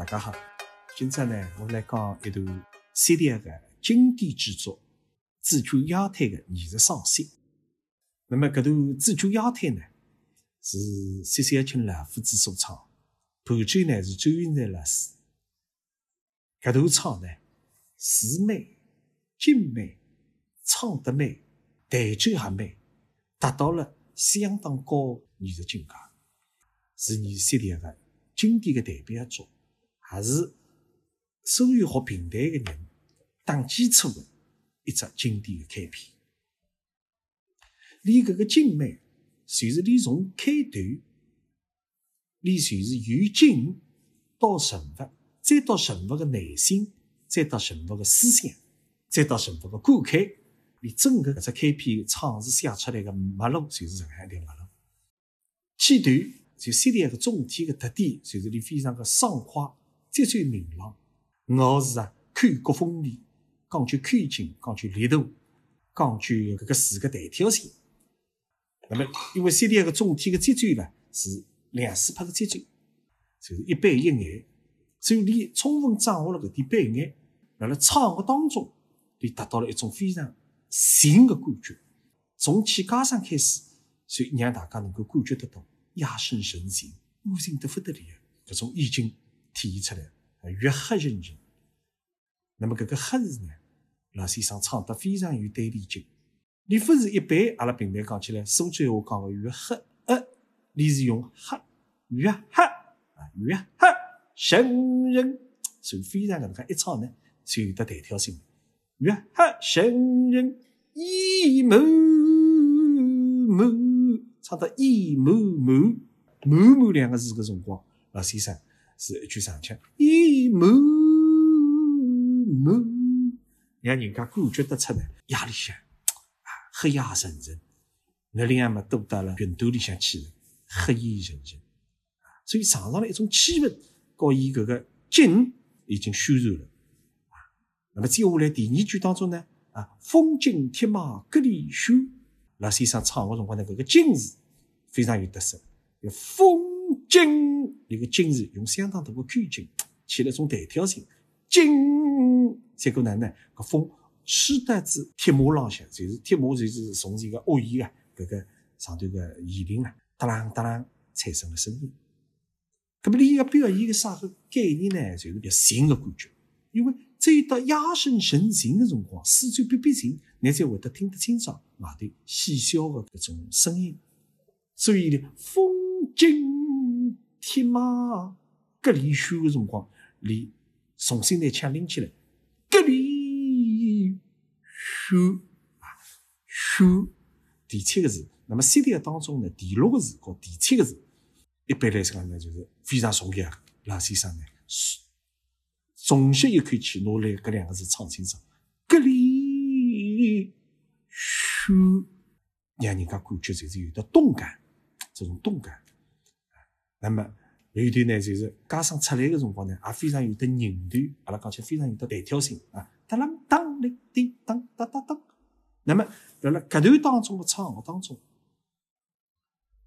大家好，今朝呢，我来讲一段 CD 的经典之作《自救腰腿》的艺术赏析。那么，搿段自救腰腿呢，是谢小青老夫子所唱，伴奏呢是周云才老师。搿段唱呢，词美、景美、唱得美、弹奏也美，达到了相当高艺术境界，是你 CD 的经典的代表作。还是所有学平台的人打基础的一只经典的开篇。你搿个精美，就是你从开端，你就是由静到人物，再到人物的内心，再到人物的思想，再到人物的感慨，你整个搿只开篇唱词写出来的脉络，就是这样一条脉络。起头就 CD 个总体的特点，就是你非常的爽快。节奏明朗，咬字啊，看觉锋利，讲究看劲，讲究力度，讲究搿个字个弹跳性。那么，因为 CD 个总体个节奏呢是两四拍个节奏，就是一板一眼，所以你充分掌握了搿点板眼，辣辣唱个当中，你达到了一种非常新个感觉。从起家声开始，所以让大家能够感觉得到压声神行，悟性得不得了搿种意境。体现出来，越黑人人。那么，搿个黑字呢？老先生唱得非常有对立劲。你不是一般，阿拉平台讲起来，苏州话讲个越黑，呃，你是用黑，越黑啊，越黑神人，所以非常搿能介一唱呢，就有得弹跳性。越黑神人一幕幕，唱到一幕幕，幕幕两个字个辰光，老先生。是一句长腔，一幕幕，让人家感觉得出来压力向啊，黑压沉沉。那另外嘛，都到了云朵里向去了，黑烟沉沉啊，所以场上的一种气氛，和伊搿个景已经渲染了啊。那么接下来第二句当中呢，啊，风景铁马各里秀，老先生唱的辰光呢，搿个景字非常有特色，风景。一个金字用相当大的口劲，起了种弹跳性。金，结果呢呢，搿风吹得子铁马浪向，就是铁马就是从这个恶意啊，搿个上头个椅领啊，哒啷哒啷产生了声音。搿么你要表现个啥个概念呢？就是比新的感觉。因为只有到哑声神行的辰光，四周逼逼静，你才会得听得清爽外头细小的搿种声音。所以呢，风景。铁马隔离修的辰光，你重新拿枪拎起来，隔离修啊修第七个字。那么 CD 当中呢，第六个字和第七个字，一般来讲呢，就是非常重要。老先生呢，重吸一口气，拿来搿两个字唱清楚，隔离修，让人家感觉就是有的动感，这种动感。那么有一段呢，就是加上出来的辰光呢，也非常有的拧头，阿拉讲起来非常有的弹跳性啊，哒啷当哩滴当哒哒当。那么辣辣搿段当中的唱学当中，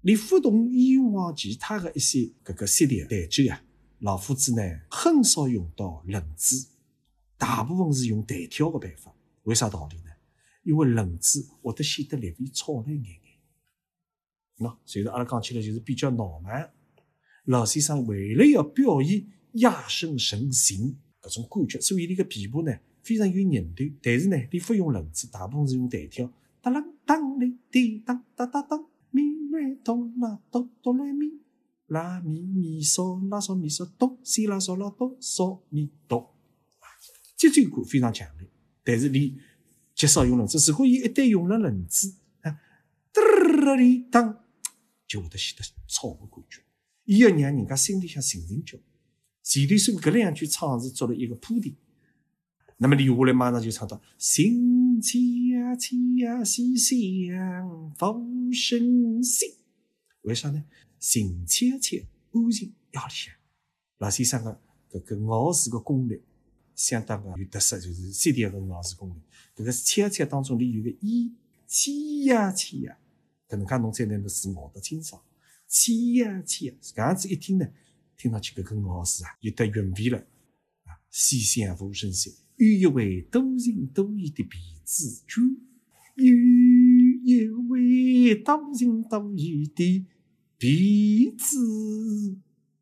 你不同以往其他的一些搿个 CD 弹奏啊，老夫子呢很少用到轮子，大部分是用弹跳的办法。为啥道理呢？因为轮子会得显得略微吵了一眼眼。喏，所以阿拉讲起来就是比较闹蛮。老先生为了要表现哑声神行搿种感觉，所以你个琵琶呢非常有韧度，但是呢，你不用轮子，大部分是用弹跳，哒啷当哩滴当哒哒当，咪来哆啦哆哆来咪，拉咪咪嗦拉嗦咪嗦哆，西拉嗦拉哆嗦咪哆，节奏感非常强烈。但是你极少用轮子，如果伊一旦用了轮子啊，哒啦哩当，就会得显得吵个感觉。伊要让人家心里向静静叫，前头说搿两句唱是做了一个铺垫，那么留下来马上就唱到心切切细相逢生息，为啥呢？心切切安静压里向，老先生个搿个咬字个功力相当个有特色，就是 CD 个咬字功力。搿个切切当中里有个一切呀切呀，搿能介侬才能够字咬得清爽。切呀切呀，搿样子一听呢，听上去搿个咬字啊，有得韵味了啊！西厢无声息，有一位多情多义的皮子君，有一位多情多义的皮子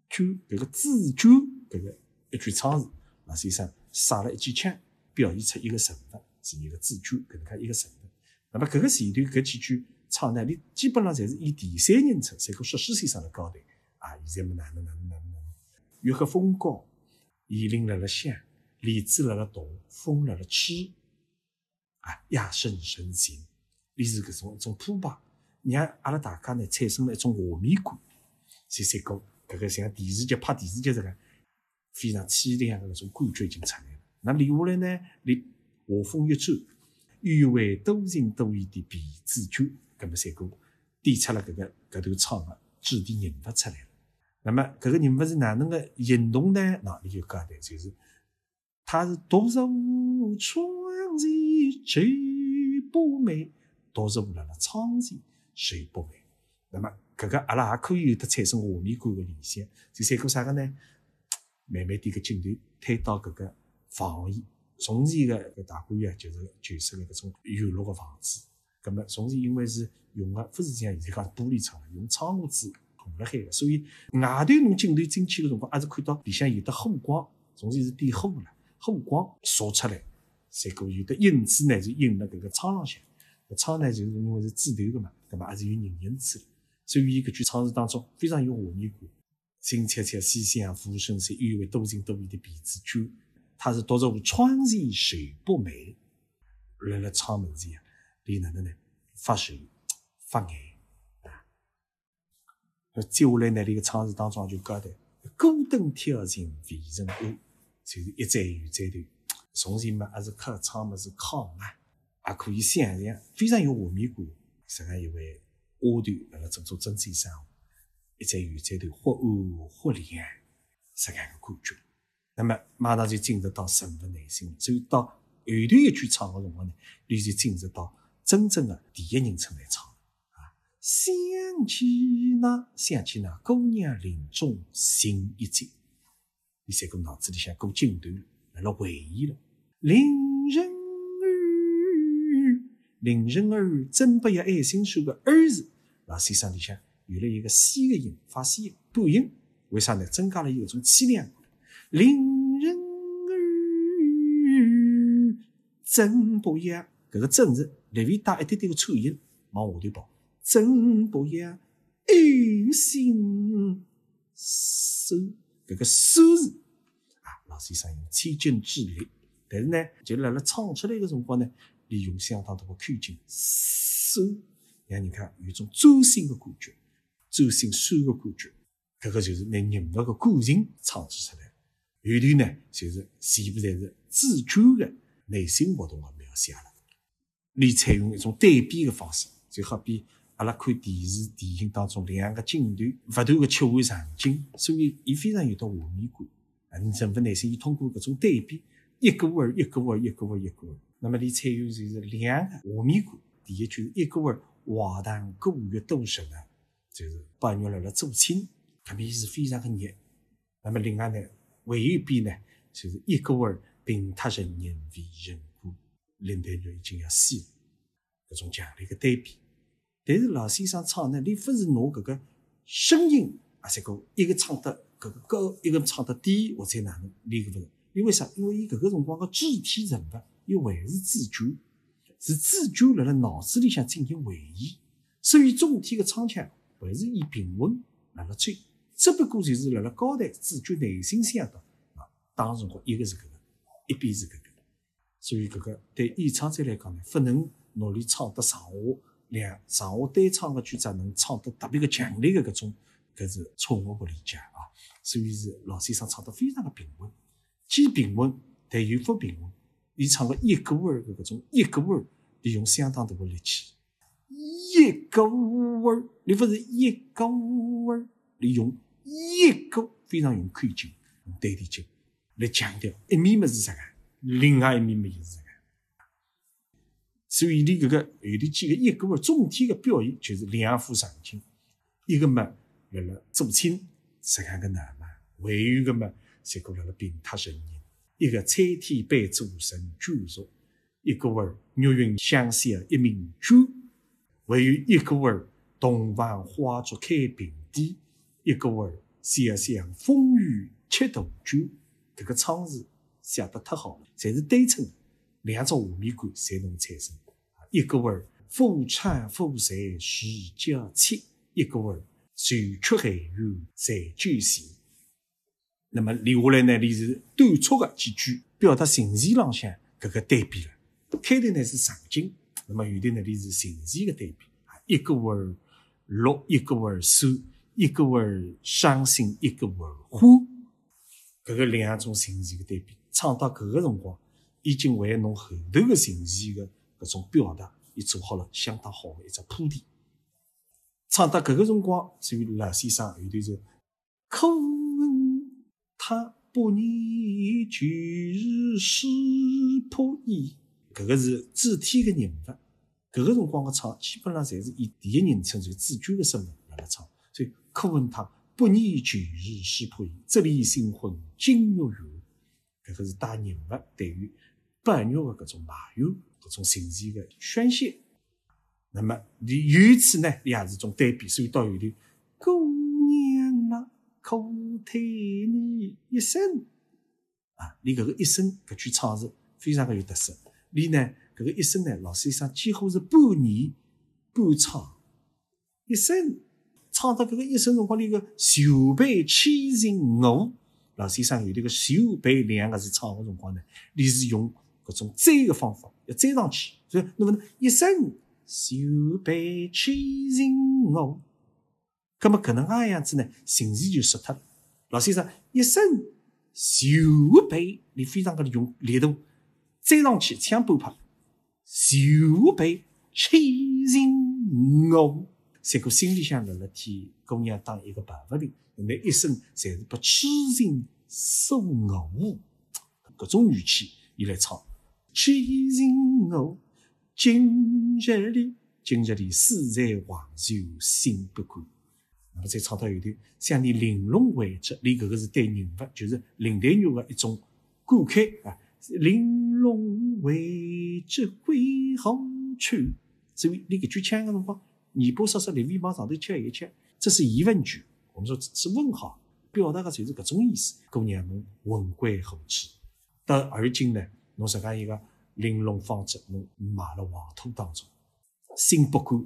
君。搿个子君，搿个一句唱词，老先生撒了一记腔，表现出一个神份，是一个子酒，搿能介一个神份。那么搿个前段搿几句唱呢，你基本上侪是以第三人称，侪个说诗先生来交代啊，现在么哪能哪能哪能哪？月黑风高，雁翎辣辣响，莲子辣辣动，风辣辣吹，啊，夜深人静，于是搿种一种铺排，让阿拉大家呢产生了一种画面感。所以才讲搿个像电视剧拍电视剧这个非常凄凉的搿种感觉已经出来了。那接下来呢，你画风一转，有位多情多义的皮子酒，搿么才讲点出了搿个搿段唱的主题人物出来了。那么搿个人物是哪能个行动呢？那你就交代，就是他是独入窗前谁不美，独入辣辣窗前谁不美。那么搿个阿拉也可以有得产生画面感的联想。就三个啥个呢？慢慢点个镜头推到搿个房檐，从前个搿大观园就是旧式个搿种院落个房子。葛末从前因为是用个勿是像现在讲玻璃窗，用窗户纸。红了海个，所以外头侬镜头进去个辰光，还是看到里向有的火光，从前是点火了，火光射出来，再个有的影子呢，就映了搿个窗浪向。搿窗呢，就是因为是纸头个嘛，对伐？还是有人影子。所以伊搿句唱词当中非常有画面感。金阙阙西厢浮生水，有位多情多义的皮子酒。他是独入窗前谁不美？辣辣窗门前，里哪能呢？发愁发眼。接下来呢，这个唱词当中就交代：孤灯挑尽未成安，就是一盏又一盏头。从前嘛，还是客唱么是靠啊，也可以想象，非常有画面感。实际上，一位花团辣辣做做针线生活，一盏又一盏头，或暗或亮，这样个感觉。那么马上就进入到人物内心，所以到后头一句唱个辰光呢，你就进入到真正的第一人称来唱啊。想起那，想起那姑娘临终心一惊。你三个脑子里向过镜头了，辣辣回忆了。林人儿，林人儿，真不要爱心说个儿字，老先生里向有了一个西的音，发西半音，为啥呢？增加了一种凄凉。林人儿，真不要，搿个真是略微带一点点的颤音，往下头跑。真不要爱心收，搿个收字啊，老先生用千金之力，但是呢，就辣辣唱出来个辰光呢，利用相当大的口径收，让人看有种揪心的感觉，揪心收的感觉，搿个就是拿人物个感情唱出来。后头呢，就是全部侪是主的内心活动的描写了。你采用一种对比的方式，就好比。阿拉看电视电影当中两个镜头勿断的切换场景，所以伊非常有得画面感。啊，人物内心伊通过搿种对比，一个味儿一个味儿一个味儿一个味儿。那么你采用就是两个画面感。第一句一个味儿，华堂古月多热闹，就是八月辣辣做亲，搿边是非常的热。那么另外呢，还有一边呢，就是一个味儿，平塌人人为人，林黛玉已经要死了，搿种强烈的对比。但是老先生唱呢，你不是拿搿个声音啊，这个一个唱得搿个高，一个唱得低，或者哪能？你搿不是？因为啥？因为伊搿个辰光个主体人物伊还是主角，是主角辣辣脑子里向进行回忆，所以总体个唱腔还是以平稳辣辣吹，只不过就是辣辣交代主角内心想的啊。当时辰光一个是搿个，一边是搿个，所以搿个对演唱者来讲呢，不能努力唱得上下。两上下对唱个句子能唱得特别个强烈个搿种，搿是错误个理解啊！所以是老先生唱得非常的平稳，既平稳但又不平稳。伊唱个一个味儿个搿种一个味儿，利用相当大个力气。一个味儿，你不是一个味儿，利用一个非常用口劲、用对提劲来强调一面么是啥个，另外一面么就是啥个。所以，你搿个后头几个一个个总体的表现就是两副场景，一个嘛辣辣做亲，实际上个男嘛还有一个嘛，侪过辣辣平塌成人。一个参天杯主神居住，一个味儿月云相携一名酒，还有一个味儿洞房花烛开平地，一个味儿潇湘风雨吃大酒。搿个窗词写得太好了，侪是对称的，两种画面感才能产生。一个味儿夫唱妇随时交切，一个味儿谁出寒雨在酒席。那么留下来呢？里是短促的几句，表达情绪浪向搿个对比了。开头呢是场景，那么后头呢里是情绪的对比。一个味儿乐，一个味儿酸，一个味儿伤心，一个味儿欢。搿个两种情绪的对比，唱到搿个辰光，已经为侬后头的情绪的搿种表达，已做好了相当好的一只铺垫。唱到搿个辰光，所以老先生后头就哭。他不念旧日识破衣，搿个是主体的人物。搿个辰光的唱，基本上侪是以第一人称就主角的身份来唱。所以可问他不念旧日识破衣，这里新婚今月圆。搿个是带人物对于伴侣的搿种埋怨、搿种情绪的宣泄。那么你由此呢，也是种对比。所以到后头，姑娘啊。苦叹你一生啊！你搿个一生搿句唱词非常的有特色。你呢搿个一生呢，老先生几乎是半年半唱。一生唱到搿个一生辰光，你个袖背千寻我，老先生有迭个袖背两个字唱个辰光呢，你是用搿种追个方法要追上去，所以那么一生袖背千寻我。咁么搿能介样子呢？情绪就失脱了。老先生一生袖背，你非常个用力度追上去，抢半拍，袖背千寻我。三个心里向辣辣替姑娘打一个白发领，那一生侪是把痴情锁我。搿种语气，伊来唱，痴情我，今日里，今日里死在黄州心不甘。那么再唱到后头，像你玲珑位置，你搿个是对人物，就是林黛玉的一种感慨啊。玲珑位置归何处？所以你搿句腔个辰光，尾巴说说连尾往上头翘一翘，这是疑问句。我们说是问号，表达个就是搿种意思。姑娘们魂归何处？到而今呢，侬实讲一个玲珑方子，侬埋了黄土当中，心不甘。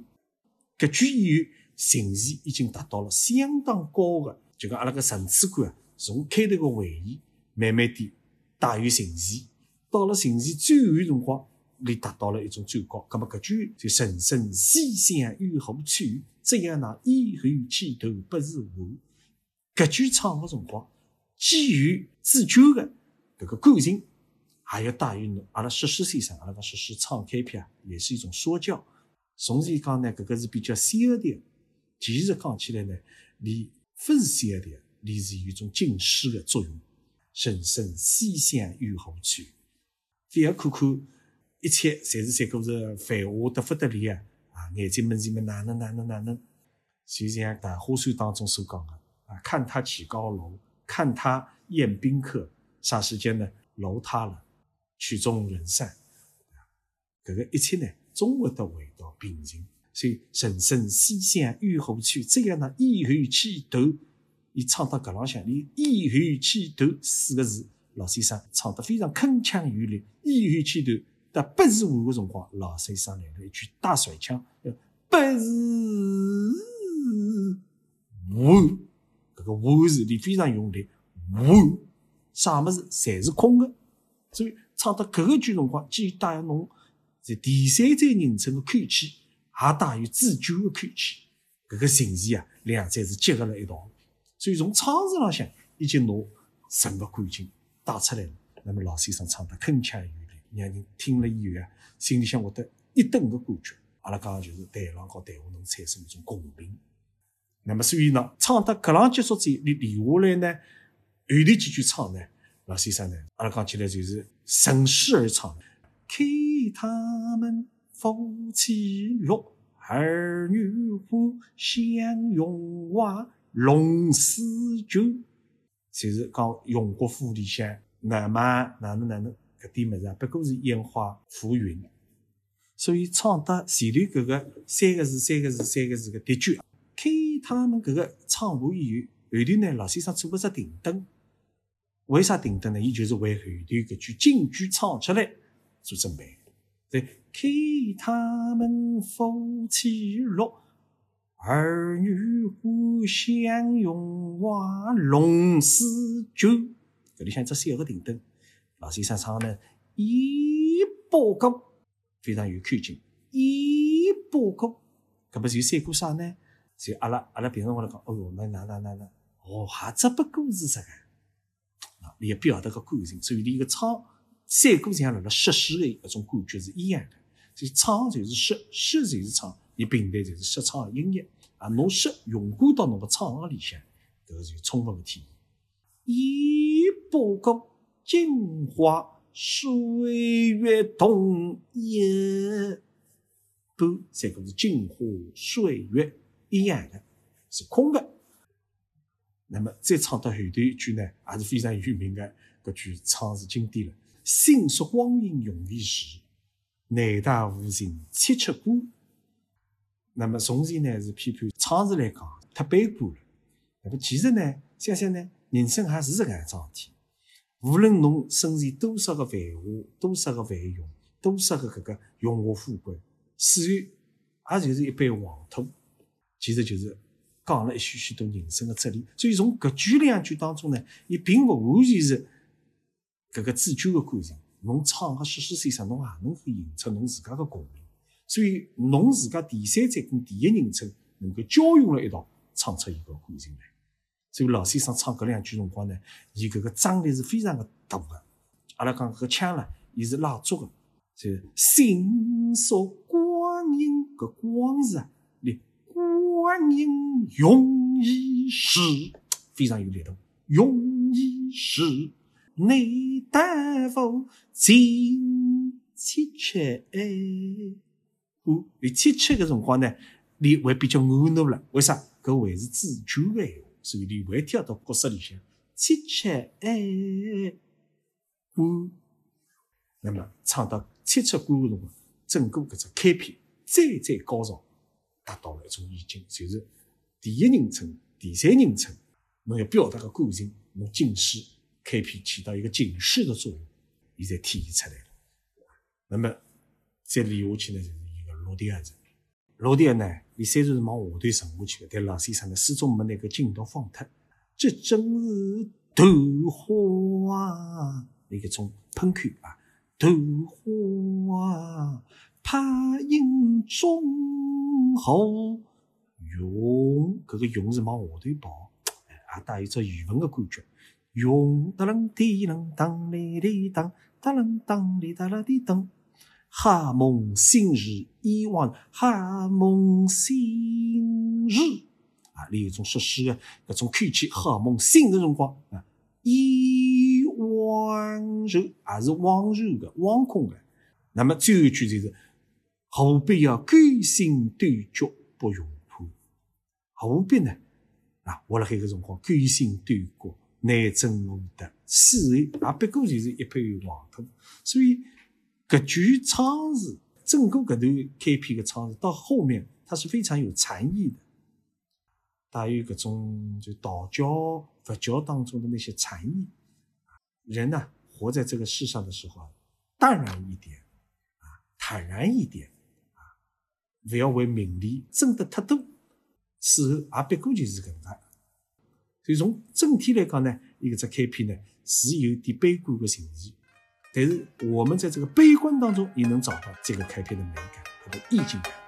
搿句谚语。情绪已经达到了相当高的，就讲阿拉个层次感，从开头个回忆，慢慢地带有情绪，到了情绪最后辰光，你达到了一种最高。那么搿句就“人生西厢有何处？这样呢以后前途不是我”。搿句唱的辰光，基于自救的搿个感情，还要带有阿拉石狮先生，阿拉讲石狮唱开篇啊，也是一种说教。从前讲呢，搿个是比较小的。其实讲起来呢，你不是小的，你是有一种警示的作用。人生西厢有何处？非要看看一切，侪是三个是繁华得不得了啊！啊，眼睛们是么哪能哪能哪能？就像《大话书》当中所讲的啊，看他起高楼，看他宴宾客，霎时间呢，楼塌了，曲终人散。这个一切呢，总会得回到平静。所以人生西厢有何处？这样呢，以后起头，伊唱到搿浪向，你以后起头四个字，老先生唱得非常铿锵有力。以后起头，但不是我个辰光，老先生来了一句大甩腔，不是我，搿个我字里非常用力，我啥物事侪是空的。所以唱到搿个句辰光，既带有侬在第三者人称的口气。也带有自救的口气，搿个情绪啊，两者是结合了一道，所以从唱词浪向已经拿整个感情带出来了。那么老先生唱得铿锵有力，让人听了以后啊，心里向获得一顿的感觉。阿拉讲就是台上和台下能产生一种共鸣。那么所以呢，唱到搿浪结束之后，你留下来呢，后头几句唱呢，老先生呢，阿拉讲起来就是顺势而唱，看他们。夫妻乐，儿女欢，相拥娃，龙狮酒。就是讲荣国府里向哪么哪能哪能点物事啊，不过是烟花浮云。所以唱得前头搿个三个字、三个字、三个字个的确，开他们搿个唱完以后，后头呢老先生做勿只停顿。为啥停顿呢？伊就是为后头搿句京剧唱出来做准备。对，开他们夫妻乐，儿女互相拥娃龙狮酒。搿里向只三个停顿，老先生唱的呢一波高，非常有看劲。一波高，搿么就三过啥呢？就阿拉阿拉平常话来讲，哦哟，那那那那那，哦，还只不过是这个。也表达个感情，所以你个唱三股像辣辣诗诗的搿种感觉是一样的。所以唱就是诗，诗就是唱，你平台就是说唱音乐啊。侬诗用过到侬个唱里向，搿个就充分的体现。一波歌镜花水月同，一波三个是镜花水月一样的，是空的。那么再唱到后头一句呢，也是非常有名的，搿句唱是经典了。心说光阴容易逝，难带无情切切歌。那么从前呢是批判唱词来讲太悲观了。那么其实呢，想想呢，人生还是搿样桩事体。无论侬身前多少个繁华，多少个繁荣，多少个搿个荣华富贵，死后也就是一杯黄土，其实就是。讲了一许许多人生的哲理，所以从搿句两句当中呢，伊并勿完全是搿个自救的感情。侬唱个诗诗先生，侬也能够引出侬自家的共鸣。所以侬自家第三者跟第一人称能够交融了一道，唱出一个感情来。所以老先生唱搿两句辰光呢，伊搿个张力是非常的大的。阿拉讲搿腔呢，伊是拉足的，就心说光阴搿光字啊。光阴容易逝，非常有力度。容易逝，你但否尽凄切？哦，你凄切个辰光呢，你会比较懊恼了。为啥？搿会是主角个闲话，所以你会跳到角色里向。七七哎，歌。那么唱到七七歌个辰光，整个搿只开篇再再高潮。达到了一种意境，就是第一人称、第三人称，侬要表达个感情，侬警示开篇起到一个警示的作用，伊才体现出来了。那么再连下去呢，就是一个落第二层。落第二呢，伊虽然是往下头沉下去的，但老先生呢始终没那个劲道放脱。这真是桃花啊，一个种喷口啊，桃花拍影中。好用，搿个用是往下头跑，也带有只语文的感觉。用哒啷滴啷当哩哩当，哒啷当哩哒啦滴当。哈梦新日以往，哈梦新日啊，另一种说诗的搿种口气。哈梦新的辰光啊，以往日也是往日的往空的。那么最后一句就是。何必要勾心斗角不用破？何必呢？啊，我辣海个辰光勾心斗角难争我的此后也不过就是一片黄土。所以搿句唱词，整个搿段开篇的唱词到后面，它是非常有禅意的，带有搿种就道教、佛教当中的那些禅意。人呢，活在这个世上的时候，淡然一点，啊，坦然一点啊。不要为名利争得太多，事后也不过就是搿能介。所以从整体来讲呢，一个只开篇呢是有点悲观的情绪，但是我们在这个悲观当中也能找到这个开篇的美感和意境感。